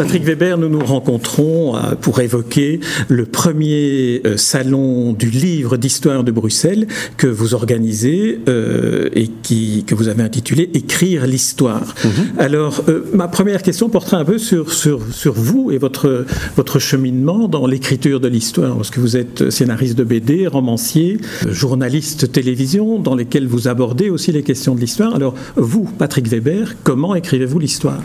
Patrick Weber, nous nous rencontrons euh, pour évoquer le premier euh, salon du livre d'histoire de Bruxelles que vous organisez euh, et qui, que vous avez intitulé Écrire l'histoire. Mhm. Alors, ma première question portera un peu sur, sur, sur vous et votre, votre cheminement dans l'écriture de l'histoire, parce que vous êtes scénariste de BD, romancier, journaliste télévision, dans lesquels vous abordez aussi les questions de l'histoire. Alors, vous, Patrick Weber, comment écrivez-vous l'histoire?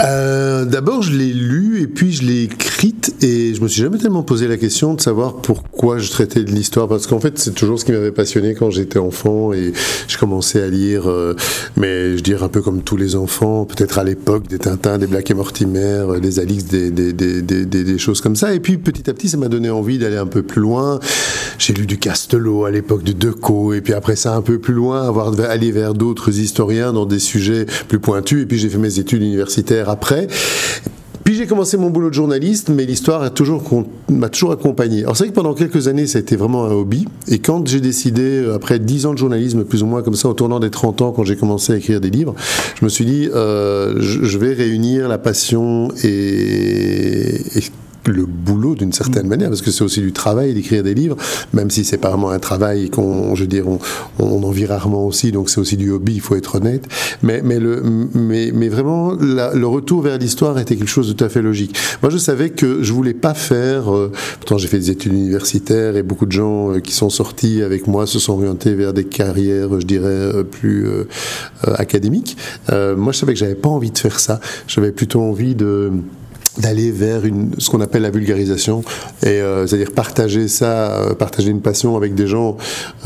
Euh, D'abord, je l'ai lu et puis je l'ai écrite et je me suis jamais tellement posé la question de savoir pourquoi je traitais de l'histoire parce qu'en fait, c'est toujours ce qui m'avait passionné quand j'étais enfant et je commençais à lire, euh, mais je dirais un peu comme tous les enfants, peut-être à l'époque des Tintins, des Black et Mortimer, euh, des Alix, des, choses comme ça. Et puis petit à petit, ça m'a donné envie d'aller un peu plus loin. J'ai lu du Castelot à l'époque de Decaux et puis après ça un peu plus loin, avoir aller vers d'autres historiens dans des sujets plus pointus. Et puis j'ai fait mes études universitaires après. Puis j'ai commencé mon boulot de journaliste, mais l'histoire m'a toujours, accompagné. Alors c'est vrai que pendant quelques années, ça a été vraiment un hobby. Et quand j'ai décidé, euh, après 10 ans de journalisme, plus ou moins comme ça, au tournant des 30 ans, quand j'ai commencé à écrire des livres, je me suis dit, euh, je, vais réunir la passion et le boulot d'une certaine mm. manière, parce que c'est aussi du travail d'écrire des livres, même si c'est pas vraiment un travail qu'on, je veux dire, on, en vit rarement aussi, donc c'est aussi du hobby, il faut être honnête. Mais, mais, le, mais, mais vraiment, le retour vers l'histoire était quelque chose de tout à fait logique. Moi, je savais que je voulais pas faire, euh, pourtant j'ai fait des études universitaires et beaucoup de gens euh, qui sont sortis avec moi se sont orientés vers des carrières, je dirais, euh, plus académiques. moi, je savais que j'avais pas envie de faire ça. J'avais plutôt envie de d'aller vers une, ce qu'on appelle la vulgarisation, et euh, c'est-à-dire partager ça, euh, partager une passion avec des gens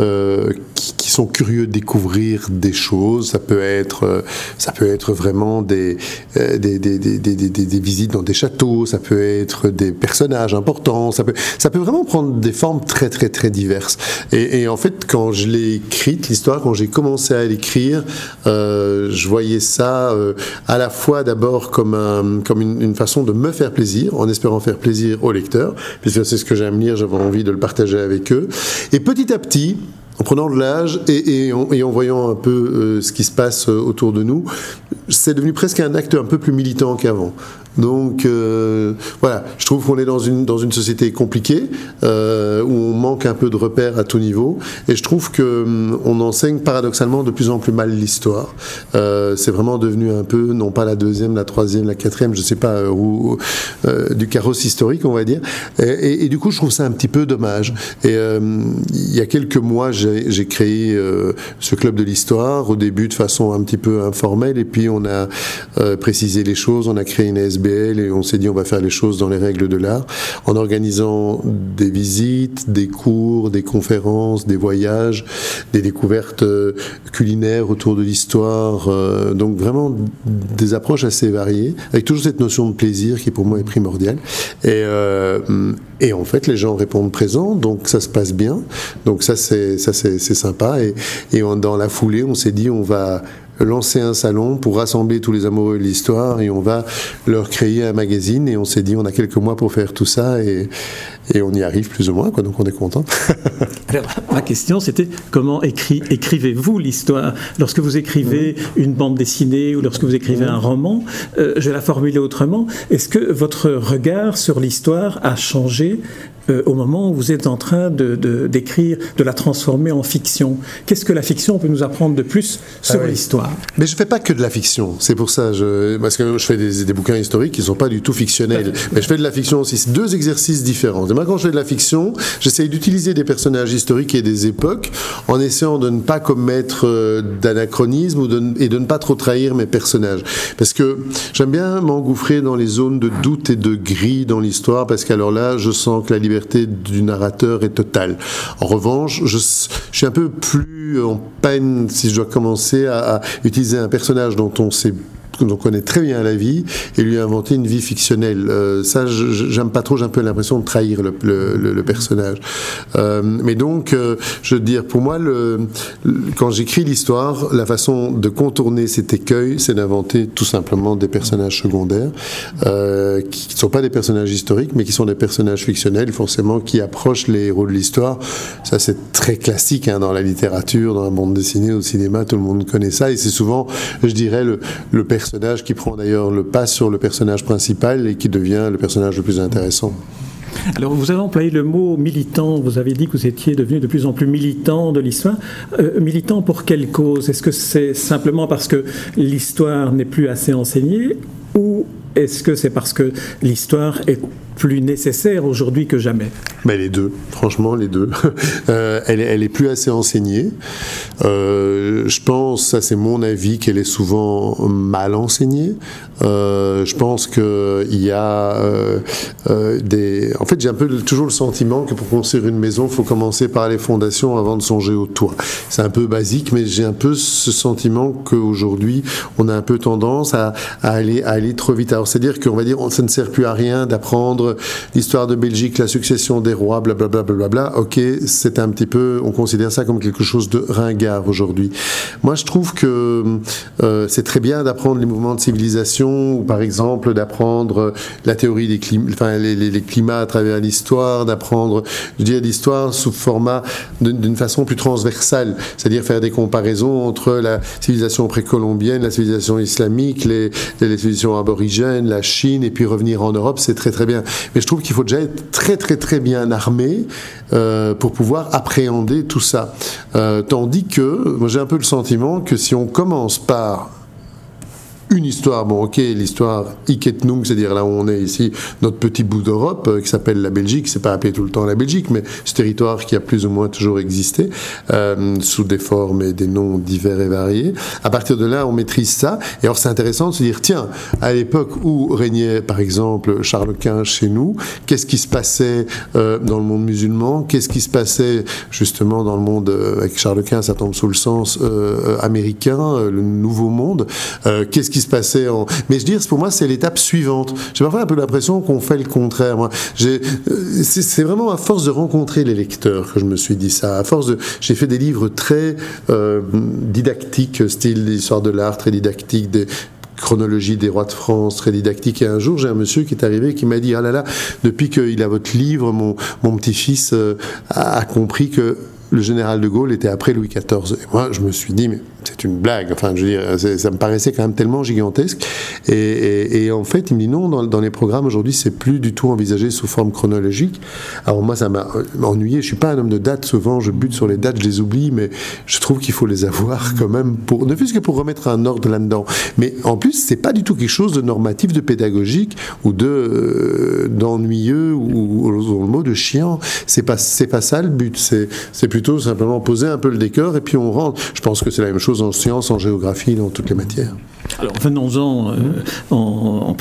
euh, qui, sont curieux de découvrir des choses. Ça peut être, euh, ça peut être vraiment des des, des, des, des, visites dans des châteaux, ça peut être des personnages importants, ça peut, ça peut vraiment prendre des formes très très très diverses. Et, en fait, quand je l'ai écrite, l'histoire, quand j'ai commencé à l'écrire, je voyais ça à la fois d'abord comme un, comme une, une façon de me faire plaisir, en espérant faire plaisir aux lecteurs, puisque c'est ce que j'aime lire, j'avais envie de le partager avec eux. Et petit à petit, en prenant de l'âge et, en, voyant un peu euh, ce qui se passe euh, autour de nous, c'est devenu presque un acte un peu plus militant qu'avant. Donc euh, voilà, je trouve qu'on est dans une, dans une société compliquée, euh, où on manque un peu de repères à tout niveau, et je trouve qu'on hum, enseigne paradoxalement de plus en plus mal l'histoire. Euh, c'est vraiment devenu un peu, non pas la deuxième, la troisième, la quatrième, je sais pas, où, du carrosse historique, on va dire. Et, et, du coup, je trouve ça un petit peu dommage. Et il y a quelques mois, j'ai créé ce club de l'histoire, au début de façon un petit peu informelle, et puis on a précisé les choses, on a créé une SB et on s'est dit on va faire les choses dans les règles de l'art en organisant des visites, des cours, des conférences, des voyages, des découvertes euh, culinaires autour de l'histoire. Euh, donc vraiment des approches assez variées avec toujours cette notion de plaisir qui pour moi est primordiale. Et, euh, en fait les gens répondent présents donc ça se passe bien. Donc ça c'est ça c'est sympa et dans la foulée on s'est dit on va lancer un salon pour rassembler tous les amoureux de l'histoire et on va leur créer un magazine et on s'est dit on a quelques mois pour faire tout ça et, et on y arrive plus ou moins quoi, donc on est content. Alors ma question c'était comment écrivez-vous l'histoire? Lorsque vous écrivez mmh. une bande dessinée ou lorsque vous écrivez mmh. un roman, euh, je vais la formuler autrement, est-ce que votre regard sur l'histoire a changé euh, au moment où vous êtes en train de, d'écrire, de, la transformer en fiction. Qu'est-ce que la fiction peut nous apprendre de plus sur ah l'histoire? Mais je ne fais pas que de la fiction, c'est pour ça, je, parce que je fais des, bouquins historiques qui ne sont pas du tout fictionnels, mais je fais de la fiction aussi. C'est deux exercices différents. Et moi, quand je fais de la fiction, j'essaye d'utiliser des personnages historiques et des époques en essayant de ne pas commettre euh, d'anachronisme et de ne pas trop trahir mes personnages. Parce que j'aime bien m'engouffrer dans les zones de doute et de gris dans l'histoire, parce qu'alors là, je sens que la liberté du narrateur est totale. En revanche, je, suis un peu plus en peine si je dois commencer à, utiliser un personnage dont on sait on connaît très bien la vie et lui inventer une vie fictionnelle. Euh, ça, j'aime pas trop, j'ai un peu l'impression de trahir le, personnage. Euh, mais donc, euh, je veux dire, pour moi, quand j'écris l'histoire, la façon de contourner cet écueil, c'est d'inventer tout simplement des personnages secondaires qui ne sont pas des personnages historiques, mais qui sont des personnages fictionnels, forcément, qui approchent les héros de l'histoire. Ça, c'est très classique hein, dans la littérature, dans la bande dessinée, au cinéma, tout le monde connaît ça, et c'est souvent, je dirais, le, le personnage qui prend d'ailleurs le pas sur le personnage principal et qui devient le personnage le plus intéressant. Alors, vous avez employé le mot militant. Vous avez dit que vous étiez devenu de plus en plus militant de l'histoire. Euh, militant pour quelle cause? Est-ce que c'est simplement parce que l'histoire n'est plus assez enseignée est-ce que c'est parce que l'histoire est plus nécessaire aujourd'hui que jamais? Mais Les deux, franchement, les deux. Euh, elle, elle, est plus assez enseignée. Euh, je pense, ça c'est mon avis, qu'elle est souvent mal enseignée. Euh, je pense qu'il y a des... En fait, j'ai un peu toujours le sentiment que pour construire une maison, il faut commencer par les fondations avant de songer au toit. C'est un peu basique, mais j'ai un peu ce sentiment qu'aujourd'hui, on a un peu tendance à, aller, à aller trop vite. Alors, c'est-à-dire qu'on va dire, ça ne sert plus à rien d'apprendre l'histoire de Belgique, la succession des rois, blablabla, bla, bla, bla, ok, c'est un petit peu, on considère ça comme quelque chose de ringard aujourd'hui. Moi, je trouve que euh, c'est très bien d'apprendre les mouvements de civilisation, ou par exemple d'apprendre la théorie des climats, enfin, les, climats à travers l'histoire, d'apprendre, je dirais, l'histoire sous format d'une façon plus transversale, c'est-à-dire faire des comparaisons entre la civilisation précolombienne, la civilisation islamique, les civilisations aborigènes, la Chine, et puis revenir en Europe, c'est très très bien. Mais je trouve qu'il faut déjà être très très très bien armé euh, pour pouvoir appréhender tout ça. Euh, tandis que, moi j'ai un peu le sentiment que si on commence par une histoire, bon ok, l'histoire Iketnung, c'est-à-dire là où on est ici, notre petit bout d'Europe euh, qui s'appelle la Belgique, c'est pas appelé tout le temps la Belgique, mais ce territoire qui a plus ou moins toujours existé, euh, sous des formes et des noms divers et variés. À partir de là, on maîtrise ça. Et alors c'est intéressant de se dire, tiens, à l'époque où régnait par exemple Charles Quint chez nous, qu'est-ce qui se passait euh, dans le monde musulman? Qu'est-ce qui se passait justement dans le monde, avec Charles Quint, ça tombe sous le sens américain, le nouveau monde Qu'est-ce qui se passait en... Mais je veux dire, pour moi, c'est l'étape suivante. J'ai parfois un peu l'impression qu'on fait le contraire. Euh, c'est vraiment à force de rencontrer les lecteurs que je me suis dit ça. À force de, j'ai fait des livres très euh, didactiques, style l'histoire de l'art, très didactique, des chronologie des rois de France, très didactique. Et un jour, j'ai un monsieur qui est arrivé qui m'a dit, ah là là, depuis qu'il a votre livre, mon, petit-fils euh, a, a compris que le général de Gaulle était après Louis XIV. Et moi, je me suis dit, mais c'est une blague. Enfin, je veux dire, ça me paraissait quand même tellement gigantesque. Et, en fait, il me dit non, dans, les programmes aujourd'hui, c'est plus du tout envisagé sous forme chronologique. Alors moi, ça m'a ennuyé. Je suis pas un homme de date. Souvent, je bute sur les dates, je les oublie, mais je trouve qu'il faut les avoir quand même pour, ne fût-ce que pour remettre un ordre là-dedans. Mais en plus, c'est pas du tout quelque chose de normatif, de pédagogique ou de euh, d'ennuyeux ou, ou, le mot de chiant. C'est pas c'est pas ça le but. C'est plutôt simplement poser un peu le décor et puis on rentre. Je pense que c'est la même chose en sciences, en géographie, dans toutes les matières. Alors venons-en euh, en,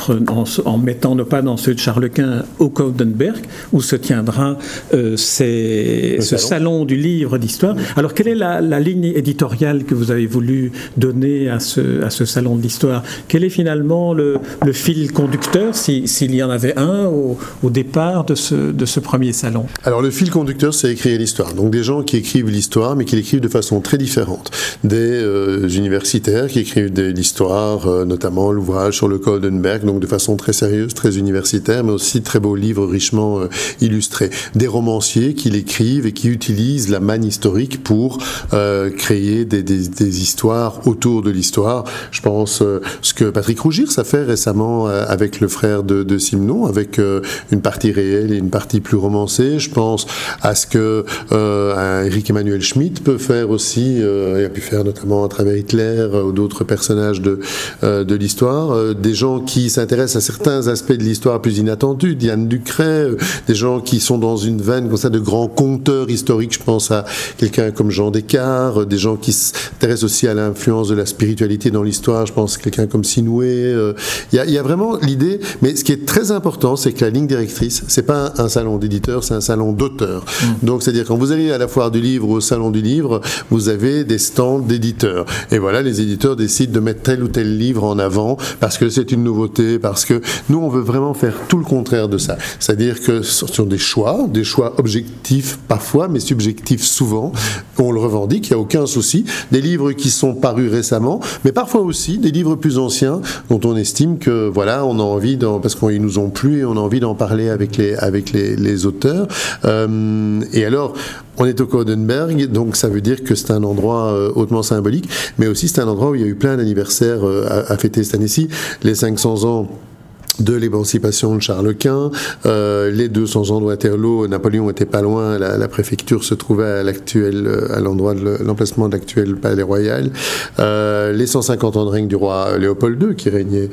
en, mettant nos pas dans ceux de Charles Quint au Coudenberg, où se tiendra euh, ce salon. du livre d'histoire. Alors quelle est la, ligne éditoriale que vous avez voulu donner à ce, à ce salon de l'histoire? Quel est finalement le, fil conducteur, s'il y en avait un au, au, départ de ce, de ce premier salon? Alors le fil conducteur, c'est écrire l'histoire. Donc des gens qui écrivent l'histoire, mais qui l'écrivent de façon très différente. Des euh, universitaires qui écrivent de l'histoire, euh, notamment l'ouvrage sur le Coldenberg, donc de façon très sérieuse, très universitaire, mais aussi très beaux livres richement euh, illustrés. Des romanciers qui l'écrivent et qui utilisent la manne historique pour créer des, histoires autour de l'histoire. Je pense ce que Patrick Rougir ça fait récemment avec le frère de, de Simon, avec une partie réelle et une partie plus romancée. Je pense à ce que Eric Emmanuel Schmitt peut faire aussi, et a pu faire notamment à travers Hitler euh, ou d'autres personnages de, euh, de l'histoire, euh, des gens qui s'intéressent à certains aspects de l'histoire plus inattendus, Diane Ducret, des gens qui sont dans une veine comme ça de grands conteurs historiques, je pense à quelqu'un comme Jean Descartes, des gens qui s'intéressent aussi à l'influence de la spiritualité dans l'histoire, je pense à quelqu'un comme Sinoué. Il y, a, vraiment l'idée, mais ce qui est très important, c'est que la ligne directrice, c'est pas un, salon d'éditeur, c'est un salon d'auteur. Mmh. Donc, c'est-à-dire quand vous allez à la foire du livre, au salon du livre, vous avez des stands d'éditeurs. Et voilà, les éditeurs décident de mettre tel ou tel livre en avant parce que c'est une nouveauté, parce que nous, on veut vraiment faire tout le contraire de ça. C'est-à-dire que ce sont des choix, des choix objectifs parfois, mais subjectifs souvent. On le revendique, il n'y a aucun souci. Des livres qui sont parus récemment, mais parfois aussi des livres plus anciens dont on estime que, voilà, on a envie, parce qu'ils nous ont plu et on a envie d'en parler avec les, avec les, auteurs. Euh, et alors, on est au Codenberg, donc ça veut dire que c'est un endroit euh, hautement symbolique, mais aussi c'est un endroit où il y a eu plein d'anniversaires euh, à, à, fêter cette année-ci. Les 500 ans de l'émancipation de Charles Quint, euh, les 200 ans de Waterloo, Napoléon était pas loin, la, préfecture se trouvait à l'actuel, euh, à l'endroit de l'emplacement de l'actuel palais royal, euh, les 150 ans de règne du roi Léopold II qui régnait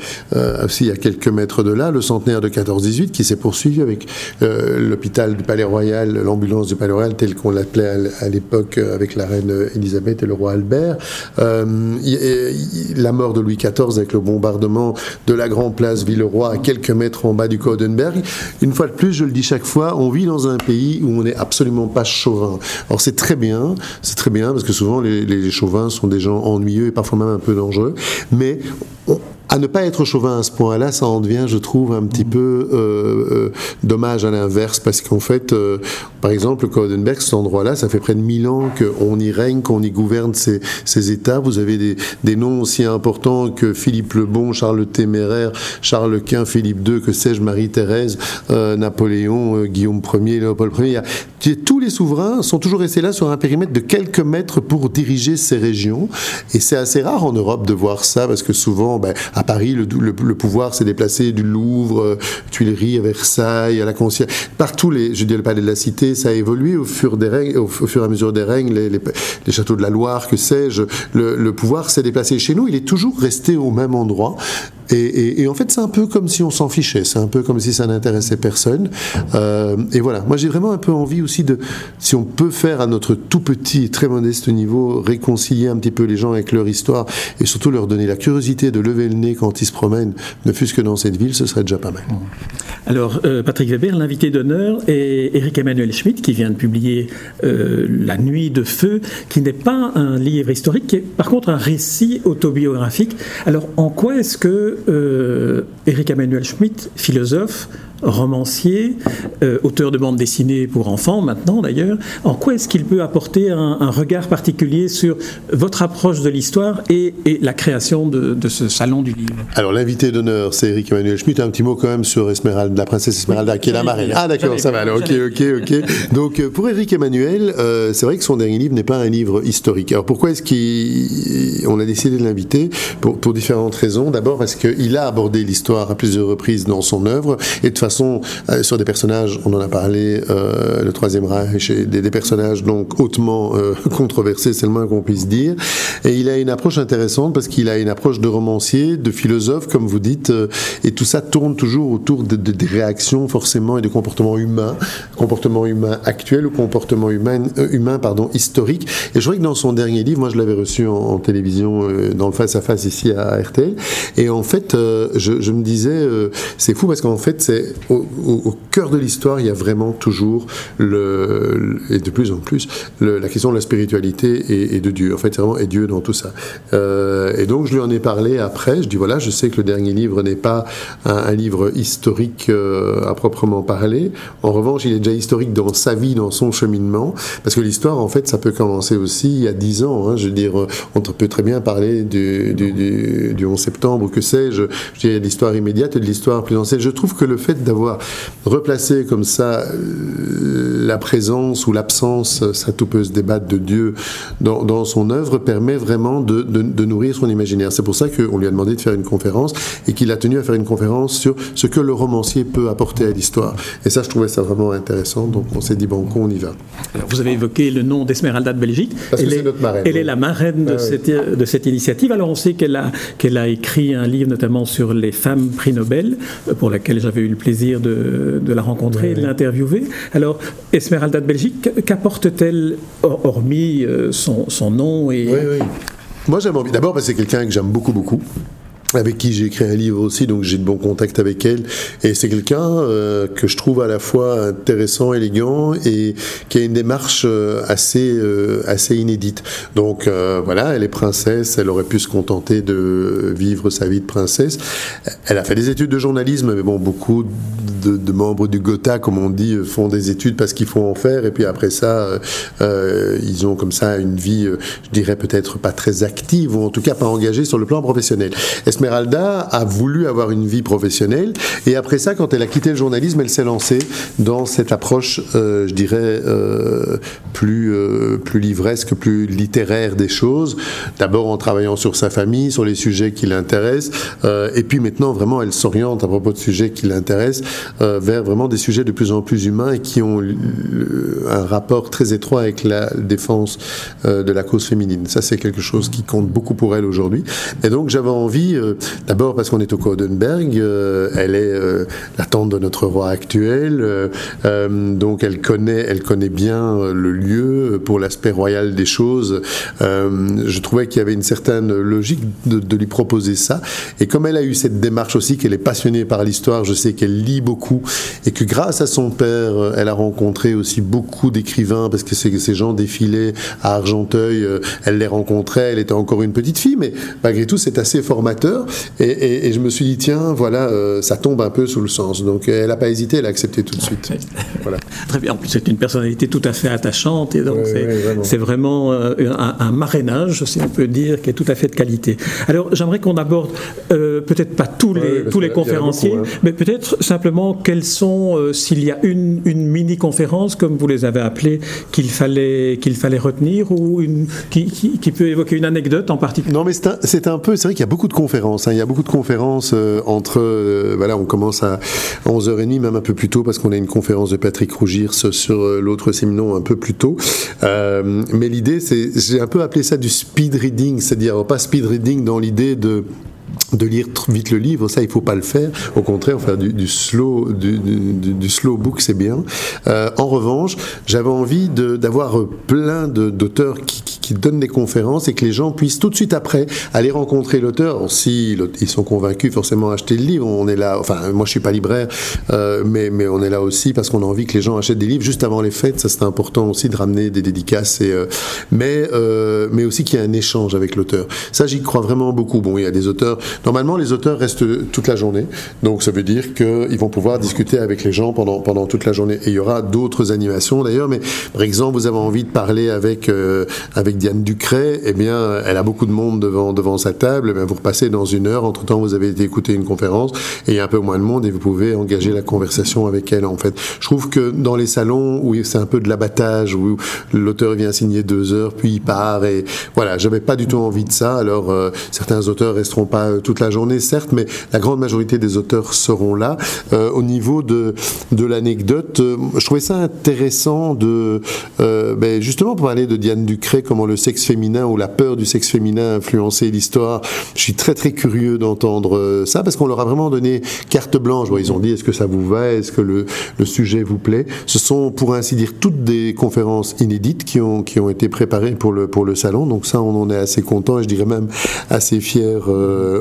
aussi à quelques mètres de là, le centenaire de 14-18 qui s'est poursuivi avec l'hôpital du palais royal, l'ambulance du palais royal tel qu'on l'appelait à, l'époque avec la reine Elisabeth et le roi Albert, la mort de Louis XIV avec le bombardement de la grande place Villeroy quelques mètres en bas du Codenberg. Une fois de plus, je le dis chaque fois, on vit dans un pays où on n'est absolument pas chauvin. Alors c'est très bien, c'est très bien parce que souvent les, les chauvins sont des gens ennuyeux et parfois même un peu dangereux, mais on, à ne pas être chauvin à ce point-là, ça en devient, je trouve, un petit peu euh, euh, dommage à l'inverse, parce qu'en fait, euh, par exemple, Codenberg, cet endroit-là, ça fait près de 1000 ans qu'on y règne, qu'on y gouverne ces, ces États. Vous avez des, des, noms aussi importants que Philippe le Bon, Charles le Téméraire, Charles Quint, Philippe II, que sais-je, Marie-Thérèse, Napoléon, Guillaume Ier, Léopold Ier. tous les souverains sont toujours restés là sur un périmètre de quelques mètres pour diriger ces régions. Et c'est assez rare en Europe de voir ça, parce que souvent, ben, à Paris, le, pouvoir s'est déplacé du Louvre, euh, Tuileries, à Versailles, à la Concierge. Partout, les, je dis le palais de la Cité, ça a évolué au fur, des au, fur et à mesure des règnes, les, châteaux de la Loire, que sais-je. Le pouvoir s'est déplacé. Chez nous, il est toujours resté au même endroit. Et, en fait, c'est un peu comme si on s'en fichait, c'est un peu comme si ça n'intéressait personne. Euh, et voilà, moi j'ai vraiment un peu envie aussi de, si on peut faire à notre tout petit, très modeste niveau, réconcilier un petit peu les gens avec leur histoire et surtout leur donner la curiosité de lever le nez quand ils se promènent, ne fût-ce que dans cette ville, ce serait déjà pas mal. Alors, euh, Patrick Weber, l'invité d'honneur est Eric Emmanuel Schmitt qui vient de publier euh, La Nuit de Feu, qui n'est pas un livre historique, qui est par contre un récit autobiographique. Alors, en quoi est-ce que euh, Eric Emmanuel Schmitt, philosophe, romancier, euh, auteur de bandes dessinées pour enfants maintenant d'ailleurs, en quoi est-ce qu'il peut apporter un, regard particulier sur votre approche de l'histoire et, la création de, ce salon du livre? Alors l'invité d'honneur, c'est Eric Emmanuel Schmitt. Un petit mot quand même sur Esmeralda, la princesse Esmeralda, qui est la marraine. Ah d'accord, ça va. Alors, ok, ok, ok. Donc euh, pour Eric Emmanuel, euh, c'est vrai que son dernier livre n'est pas un livre historique. Alors pourquoi est-ce qu'on a décidé de l'inviter? Pour, pour différentes raisons. D'abord parce qu'il a abordé l'histoire à plusieurs reprises dans son œuvre et de façon euh, sur des personnages, on en a parlé, euh, le Troisième Reich, et des, personnages donc hautement euh, controversés, c'est le moins qu'on puisse dire. Et il a une approche intéressante parce qu'il a une approche de romancier, de philosophe, comme vous dites, et tout ça tourne toujours autour de, des réactions forcément et de comportements humains, comportements humains actuels ou comportements humains, humains pardon, historiques. Et je crois que dans son dernier livre, moi je l'avais reçu en, télévision, dans le face-à-face ici à RTL, et en fait, je, je, me disais, c'est fou parce qu'en fait, c'est au, cœur de l'histoire, il y a vraiment toujours, le, et de plus en plus, la question de la spiritualité et, de Dieu. En fait, c'est vraiment et Dieu dans tout ça. Euh, et donc, je lui en ai parlé après. Je dis voilà, je sais que le dernier livre n'est pas un, livre historique euh, à proprement parler. En revanche, il est déjà historique dans sa vie, dans son cheminement, parce que l'histoire, en fait, ça peut commencer aussi il y a dix ans. Hein. je veux dire, on peut très bien parler du, du, 11 septembre que sais-je. Je dis l'histoire immédiate et de l'histoire plus ancienne. Je trouve que le fait d'avoir replacé comme ça euh, la présence ou l'absence, ça tout peut se débattre de Dieu dans, son œuvre, permet vraiment de, de, nourrir son imaginaire. C'est pour ça qu'on lui a demandé de faire une conférence et qu'il a tenu à faire une conférence sur ce que le romancier peut apporter à l'histoire. Et ça, je trouvais ça vraiment intéressant, donc on s'est dit, bon, on y va. Alors, vous avez évoqué le nom d'Esmeralda de Belgique. Parce elle que est, notre marraine. Elle est la marraine de, ah cette, de cette initiative. Alors, on sait qu'elle a, qu'elle a écrit un livre notamment sur les femmes prix Nobel, pour laquelle j'avais eu le plaisir de, la rencontrer et de l'interviewer. Alors, Esmeralda de Belgique, qu'apporte-t-elle, hormis euh, son, son, nom et... Oui, oui. Moi, j'aime envie. D'abord, parce que c'est quelqu'un que j'aime beaucoup, beaucoup. Avec qui j'ai écrit un livre aussi, donc j'ai de bons contacts avec elle. Et c'est quelqu'un euh, que je trouve à la fois intéressant, élégant et qui a une démarche euh, assez, euh, assez inédite. Donc voilà, elle est princesse, elle aurait pu se contenter de vivre sa vie de princesse. Elle a fait des études de journalisme, mais bon, beaucoup de, membres du Gotha, comme on dit, font des études parce qu'il faut en faire, et puis après ça, ils ont comme ça une vie, je dirais peut-être pas très active, ou en tout cas pas engagée sur le plan professionnel. Esmeralda a voulu avoir une vie professionnelle et après ça, quand elle a quitté le journalisme, elle s'est lancée dans cette approche, euh, je dirais, euh, plus, euh, plus livresque, plus littéraire des choses. D'abord en travaillant sur sa famille, sur les sujets qui l'intéressent, et puis maintenant vraiment elle s'oriente à propos de sujets qui l'intéressent vers vraiment des sujets de plus en plus humains et qui ont un rapport très étroit avec la défense de la cause féminine. Ça, c'est quelque chose qui compte beaucoup pour elle aujourd'hui. Et donc j'avais envie D'abord parce qu'on est au Codenberg, euh, elle est euh, la tante de notre roi actuel, euh, donc elle connaît, elle connaît bien le lieu pour l'aspect royal des choses. je trouvais qu'il y avait une certaine logique de, lui proposer ça. Et comme elle a eu cette démarche aussi, qu'elle est passionnée par l'histoire, je sais qu'elle lit beaucoup et que grâce à son père, elle a rencontré aussi beaucoup d'écrivains parce que ces, gens défilaient à Argenteuil, elle les rencontrait, elle était encore une petite fille, mais malgré tout c'est assez formateur. Et, je me suis dit, tiens, voilà, euh, ça tombe un peu sous le sens. Donc elle n'a pas hésité, elle a accepté tout de suite. Voilà. Très bien. En plus, c'est une personnalité tout à fait attachante. Et donc, c'est vraiment euh, un, un, marrainage, si on peut dire, qui est tout à fait de qualité. Alors, j'aimerais qu'on aborde, euh, peut-être pas tous les, tous les conférenciers, hein. mais peut-être simplement quels sont, s'il y a une, une mini-conférence, comme vous les avez appelées, qu'il fallait, qu'il fallait retenir, ou une, qui, qui, peut évoquer une anecdote en particulier? Non, mais c'est un, un, peu, c'est vrai qu'il y a beaucoup de conférences. Hein. Il y a beaucoup de conférences euh, entre, euh, voilà, on commence à 11h30, même un peu plus tôt, parce qu'on a une conférence de Patrick Rougirs sur euh, l'autre séminon un peu plus tôt. mais l'idée, c'est, j'ai un peu appelé ça du speed reading, c'est-à-dire pas speed reading dans l'idée de de lire vite le livre, ça il faut pas le faire. Au contraire, faire du, slow, du, slow book, c'est bien. Euh, en revanche, j'avais envie d'avoir plein d'auteurs qui, qui, donnent des conférences et que les gens puissent tout de suite après aller rencontrer l'auteur. Si ils sont convaincus, forcément acheter le livre. On est là. Enfin, moi je suis pas libraire, euh, mais mais on est là aussi parce qu'on a envie que les gens achètent des livres juste avant les fêtes. Ça c'est important aussi de ramener des dédicaces et euh, mais mais aussi qu'il y ait un échange avec l'auteur. Ça j'y crois vraiment beaucoup. Bon, il y a des auteurs Normalement, les auteurs restent toute la journée, donc ça veut dire qu'ils vont pouvoir discuter avec les gens pendant, pendant toute la journée. Et il y aura d'autres animations d'ailleurs, mais par exemple, vous avez envie de parler avec, euh, avec Diane Ducret, eh bien, elle a beaucoup de monde devant, devant sa table, eh vous repassez dans une heure, entre-temps, vous avez été écouter une conférence, et il y a un peu moins de monde, et vous pouvez engager la conversation avec elle, en fait. Je trouve que dans les salons où c'est un peu de l'abattage, où l'auteur vient signer deux heures, puis il part, et voilà, j'avais pas du tout envie de ça, alors euh, certains auteurs resteront pas tout la journée, certes, mais la grande majorité des auteurs seront là. Euh, au niveau de, de l'anecdote, euh, je trouvais ça intéressant de, euh, ben, justement pour parler de Diane Ducret, comment le sexe féminin ou la peur du sexe féminin a influencé l'histoire. Je suis très très curieux d'entendre ça parce qu'on leur a vraiment donné carte blanche. ils ont dit est-ce que ça vous va, est-ce que le, le, sujet vous plaît? Ce sont pour ainsi dire toutes des conférences inédites qui ont, qui ont été préparées pour le, pour le salon. Donc ça, on en est assez content et je dirais même assez fier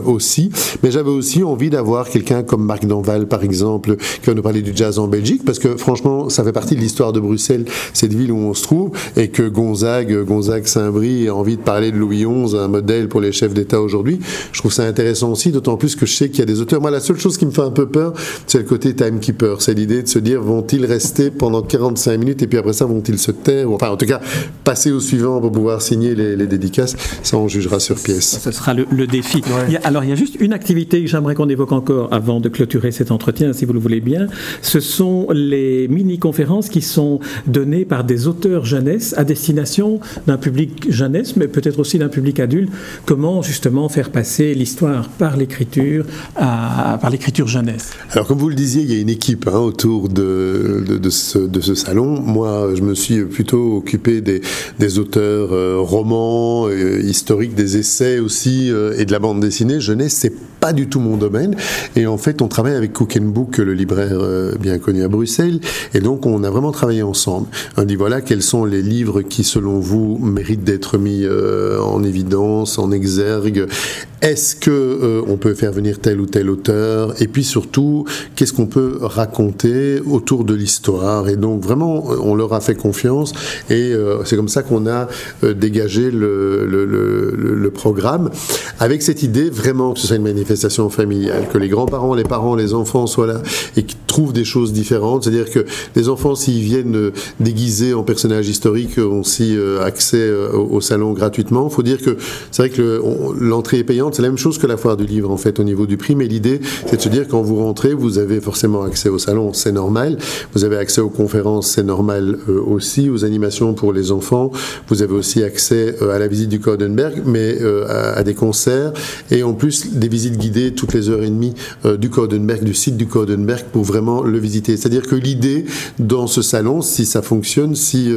aussi mais j'avais aussi envie d'avoir quelqu'un comme Marc Danval, par exemple, qui va nous parler du jazz en Belgique, parce que franchement, ça fait partie de l'histoire de Bruxelles, cette ville où on se trouve, et que Gonzague, Gonzague Saint-Brie a envie de parler de Louis XI, un modèle pour les chefs d'État aujourd'hui. Je trouve ça intéressant aussi, d'autant plus que je sais qu'il y a des auteurs. Moi, la seule chose qui me fait un peu peur, c'est le côté timekeeper. C'est l'idée de se dire, vont-ils rester pendant 45 minutes et puis après ça, vont-ils se taire Enfin, en tout cas, passer au suivant pour pouvoir signer les, dédicaces? Ça, on jugera sur pièce. Ce sera le, défi. Alors, il y a juste une activité que j'aimerais qu'on évoque encore avant de clôturer cet entretien, si vous le voulez bien. Ce sont les mini-conférences qui sont données par des auteurs jeunesse à destination d'un public jeunesse, mais peut-être aussi d'un public adulte. Comment justement faire passer l'histoire par l'écriture, par l'écriture jeunesse? Alors, comme vous le disiez, il y a une équipe hein, autour de, ce, salon. Moi, je me suis plutôt occupé des, des auteurs euh, romans, euh, historiques, des essais aussi, euh, et de la bande dessinée dessiné jeunesse, c'est pas du tout mon domaine. Et en fait, on travaille avec Cook Book, le libraire euh, bien connu à Bruxelles. Et donc, on a vraiment travaillé ensemble. On dit voilà, quels sont les livres qui, selon vous, méritent d'être mis euh, en évidence, en exergue? Est-ce que euh, on peut faire venir tel ou tel auteur? Et puis surtout, qu'est-ce qu'on peut raconter autour de l'histoire? Et donc vraiment, on leur a fait confiance et c'est comme ça qu'on a dégagé le, le, programme avec cette idée vraiment que ce soit une manifestation familiale, que les grands-parents, les parents, les enfants soient là et qu'ils trouvent des choses différentes. C'est-à-dire que les enfants, s'ils viennent déguisés en personnages historiques, ont aussi accès au, salon gratuitement. Il faut dire que c'est vrai que l'entrée est payante c'est la même chose que la foire du livre en fait au niveau du prix, mais l'idée c'est de se dire quand vous rentrez, vous avez forcément accès au salon, c'est normal. Vous avez accès aux conférences, c'est normal euh, aussi, aux animations pour les enfants. Vous avez aussi accès euh, à la visite du Codenberg, mais euh, à, des concerts et en plus des visites guidées toutes les heures et demie du Codenberg, du site du Codenberg pour vraiment le visiter. C'est-à-dire que l'idée dans ce salon, si ça fonctionne, si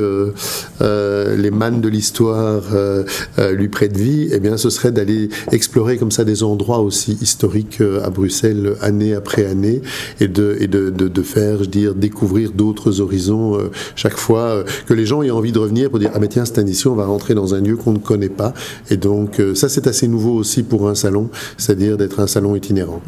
les mannes de l'histoire lui prêtent vie, eh bien ce serait d'aller explorer comme ça des endroits aussi historiques euh, à Bruxelles année après année et de, faire, je dire, découvrir d'autres horizons euh, chaque fois, euh, que les gens aient envie de revenir pour dire ah mais tiens cette année-ci on va rentrer dans un lieu qu'on ne connaît pas et donc ça c'est assez nouveau aussi pour un salon, c'est-à-dire d'être un salon itinérant.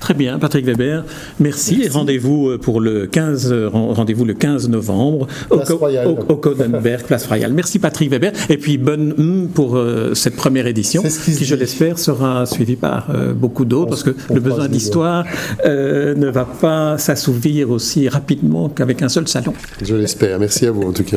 Très bien, Patrick Weber, merci, rendez-vous euh, pour le 15 euh, rendez-vous le 15 novembre au, au, Codenberg, place Royale. Merci Patrick Weber et puis bonne mm, pour euh, cette première édition qui, je l'espère sera suivie par beaucoup d'autres parce que le besoin d'histoire ne va pas s'assouvir aussi rapidement qu'avec un seul salon. Je l'espère. Merci à vous en tout cas.